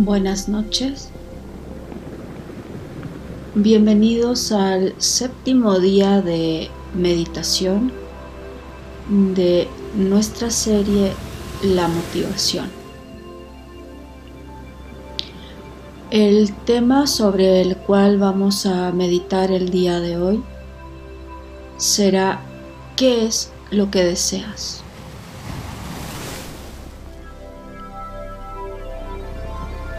Buenas noches. Bienvenidos al séptimo día de meditación de nuestra serie La motivación. El tema sobre el cual vamos a meditar el día de hoy será ¿qué es lo que deseas?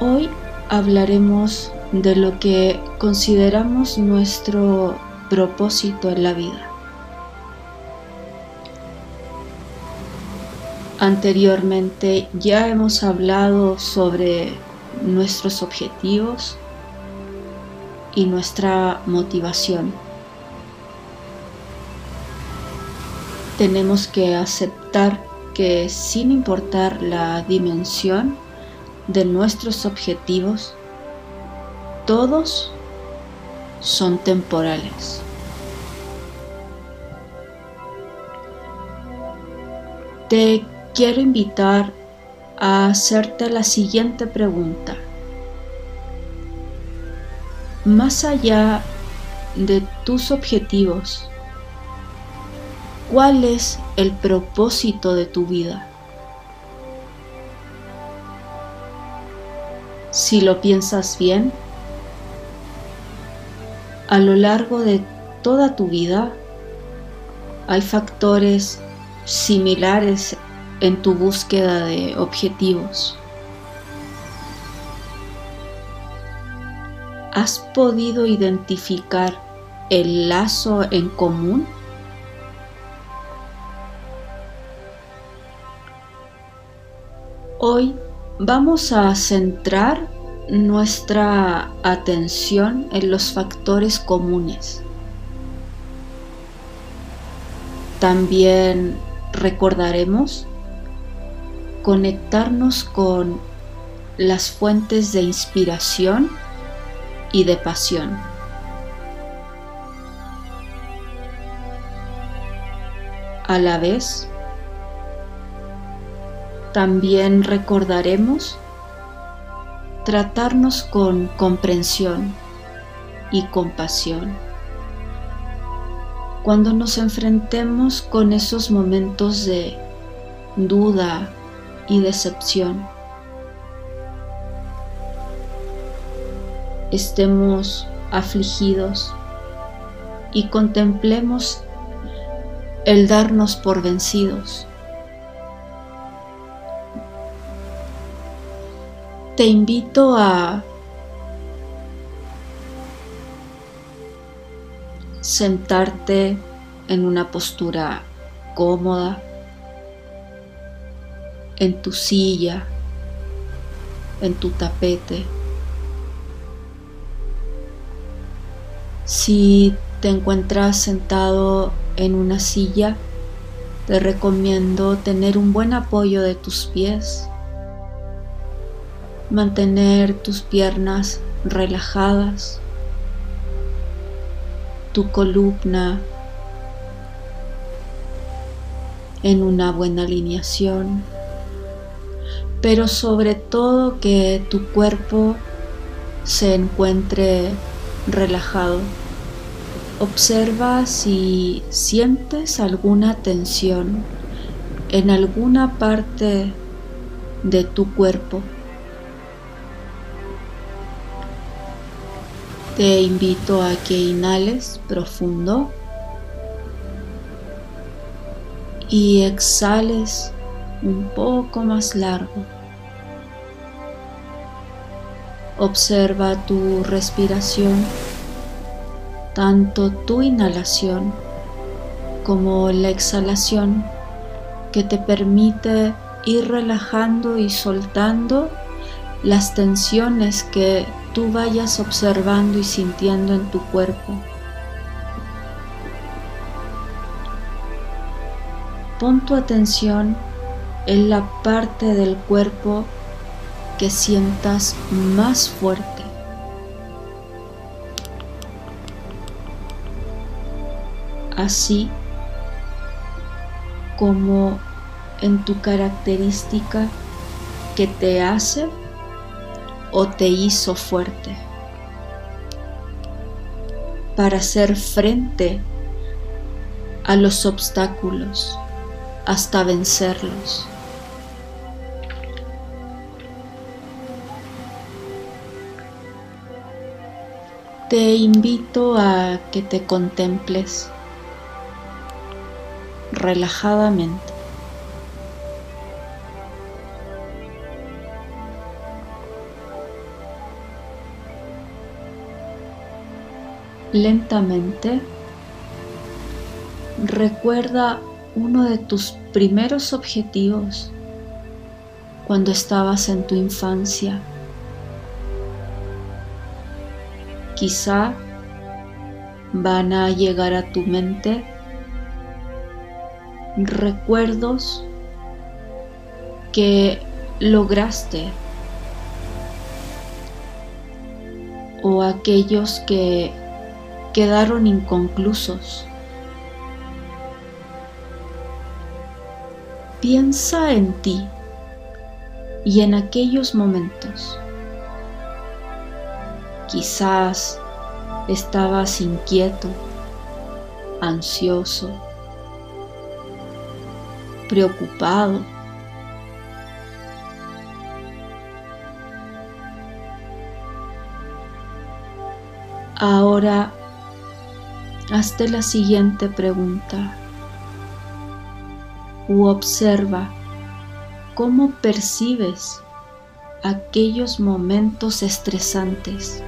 Hoy hablaremos de lo que consideramos nuestro propósito en la vida. Anteriormente ya hemos hablado sobre nuestros objetivos y nuestra motivación. Tenemos que aceptar que sin importar la dimensión de nuestros objetivos, todos son temporales. Te quiero invitar a hacerte la siguiente pregunta. Más allá de tus objetivos, ¿cuál es el propósito de tu vida? Si lo piensas bien, a lo largo de toda tu vida hay factores similares en tu búsqueda de objetivos. ¿Has podido identificar el lazo en común? Hoy vamos a centrar nuestra atención en los factores comunes. También recordaremos conectarnos con las fuentes de inspiración y de pasión. A la vez, también recordaremos tratarnos con comprensión y compasión. Cuando nos enfrentemos con esos momentos de duda y decepción, estemos afligidos y contemplemos el darnos por vencidos te invito a sentarte en una postura cómoda, en tu silla, en tu tapete. Si te encuentras sentado en una silla, te recomiendo tener un buen apoyo de tus pies mantener tus piernas relajadas, tu columna en una buena alineación, pero sobre todo que tu cuerpo se encuentre relajado. Observa si sientes alguna tensión en alguna parte de tu cuerpo. Te invito a que inhales profundo y exhales un poco más largo. Observa tu respiración, tanto tu inhalación como la exhalación que te permite ir relajando y soltando las tensiones que vayas observando y sintiendo en tu cuerpo. Pon tu atención en la parte del cuerpo que sientas más fuerte. Así como en tu característica que te hace o te hizo fuerte para hacer frente a los obstáculos hasta vencerlos. Te invito a que te contemples relajadamente. Lentamente recuerda uno de tus primeros objetivos cuando estabas en tu infancia. Quizá van a llegar a tu mente recuerdos que lograste o aquellos que quedaron inconclusos. Piensa en ti y en aquellos momentos. Quizás estabas inquieto, ansioso, preocupado. Ahora hazte la siguiente pregunta u observa cómo percibes aquellos momentos estresantes.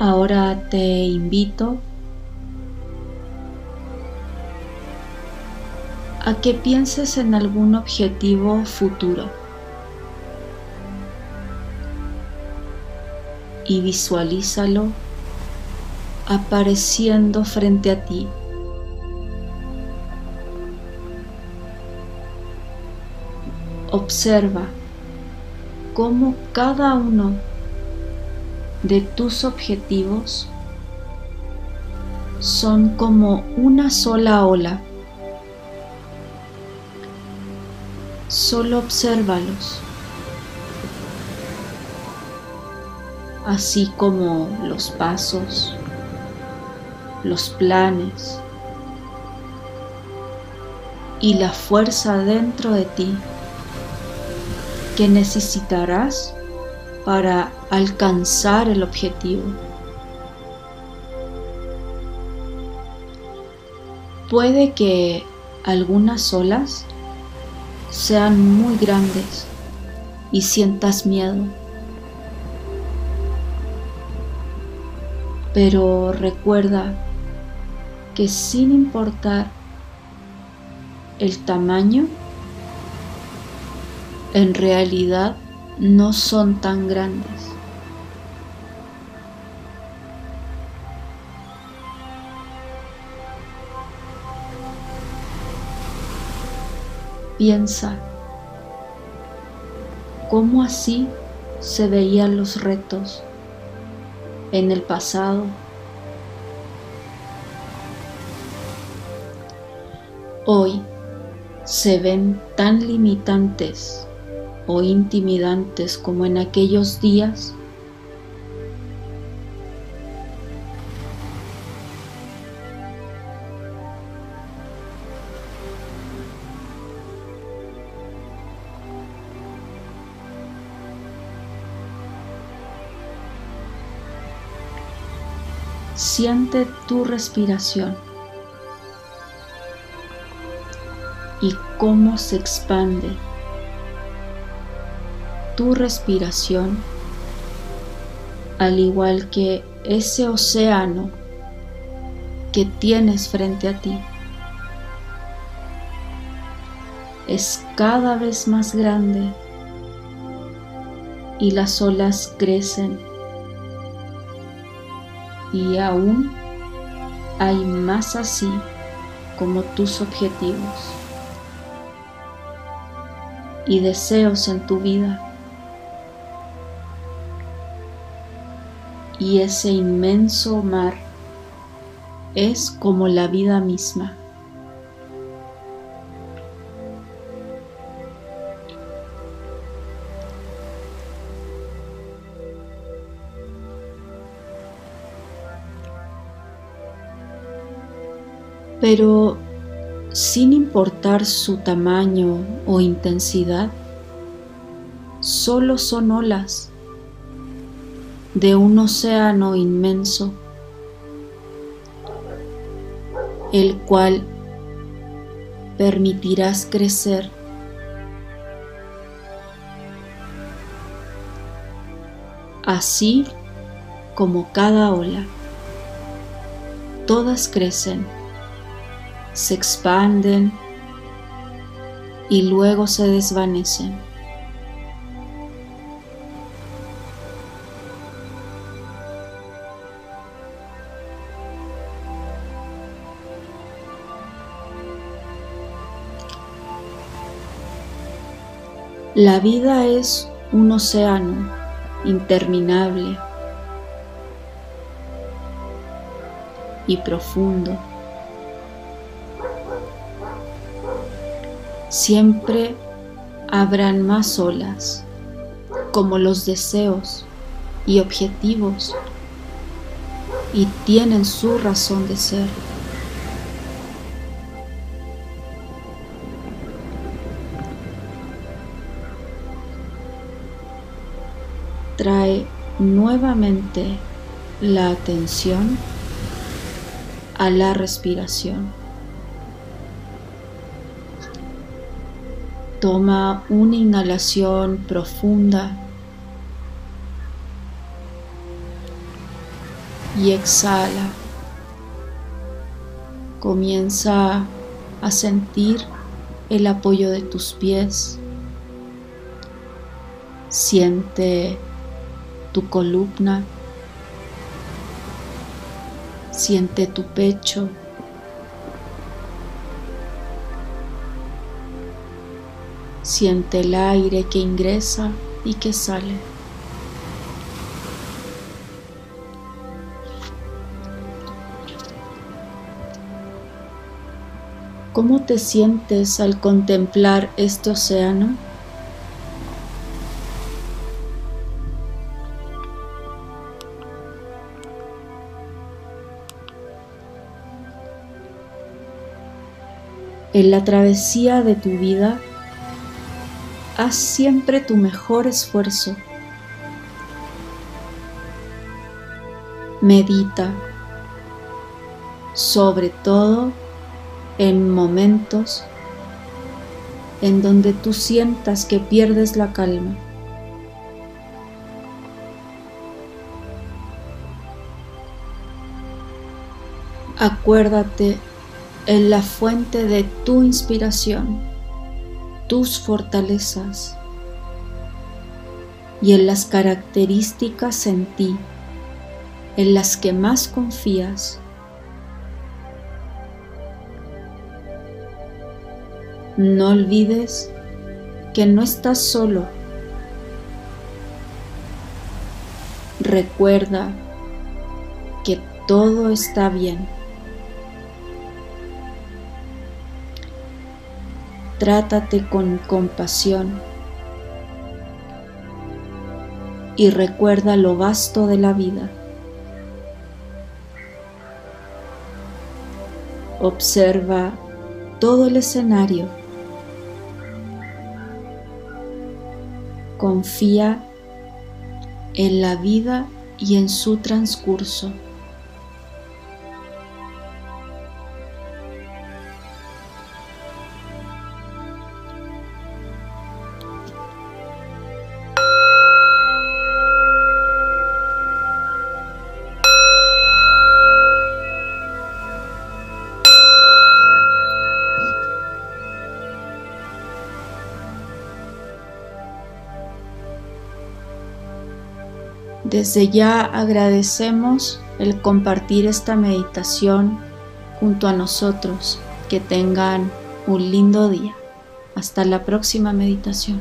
Ahora te invito a que pienses en algún objetivo futuro y visualízalo apareciendo frente a ti. Observa cómo cada uno de tus objetivos son como una sola ola. Solo obsérvalos, así como los pasos, los planes y la fuerza dentro de ti que necesitarás para alcanzar el objetivo. Puede que algunas olas sean muy grandes y sientas miedo. Pero recuerda que sin importar el tamaño, en realidad no son tan grandes. Piensa cómo así se veían los retos en el pasado. Hoy se ven tan limitantes o intimidantes como en aquellos días? Siente tu respiración y cómo se expande tu respiración, al igual que ese océano que tienes frente a ti. Es cada vez más grande y las olas crecen y aún hay más así como tus objetivos y deseos en tu vida y ese inmenso mar es como la vida misma. Pero sin importar su tamaño o intensidad, solo son olas de un océano inmenso, el cual permitirás crecer así como cada ola. Todas crecen se expanden y luego se desvanecen. La vida es un océano interminable y profundo. Siempre habrán más olas, como los deseos y objetivos, y tienen su razón de ser. Trae nuevamente la atención a la respiración. Toma una inhalación profunda y exhala. Comienza a sentir el apoyo de tus pies. Siente tu columna. Siente tu pecho. Siente el aire que ingresa y que sale. ¿Cómo te sientes al contemplar este océano? En la travesía de tu vida, haz siempre tu mejor esfuerzo. Medita, sobre todo en momentos en donde tú sientas que pierdes la calma. Acuérdate en la fuente de tu inspiración tus fortalezas y en las características en ti en las que más confías. No olvides que no estás solo. Recuerda que todo está bien. Trátate con compasión y recuerda lo vasto de la vida. Observa todo el escenario. Confía en la vida y en su transcurso. Desde ya agradecemos el compartir esta meditación junto a nosotros. Que tengan un lindo día. Hasta la próxima meditación.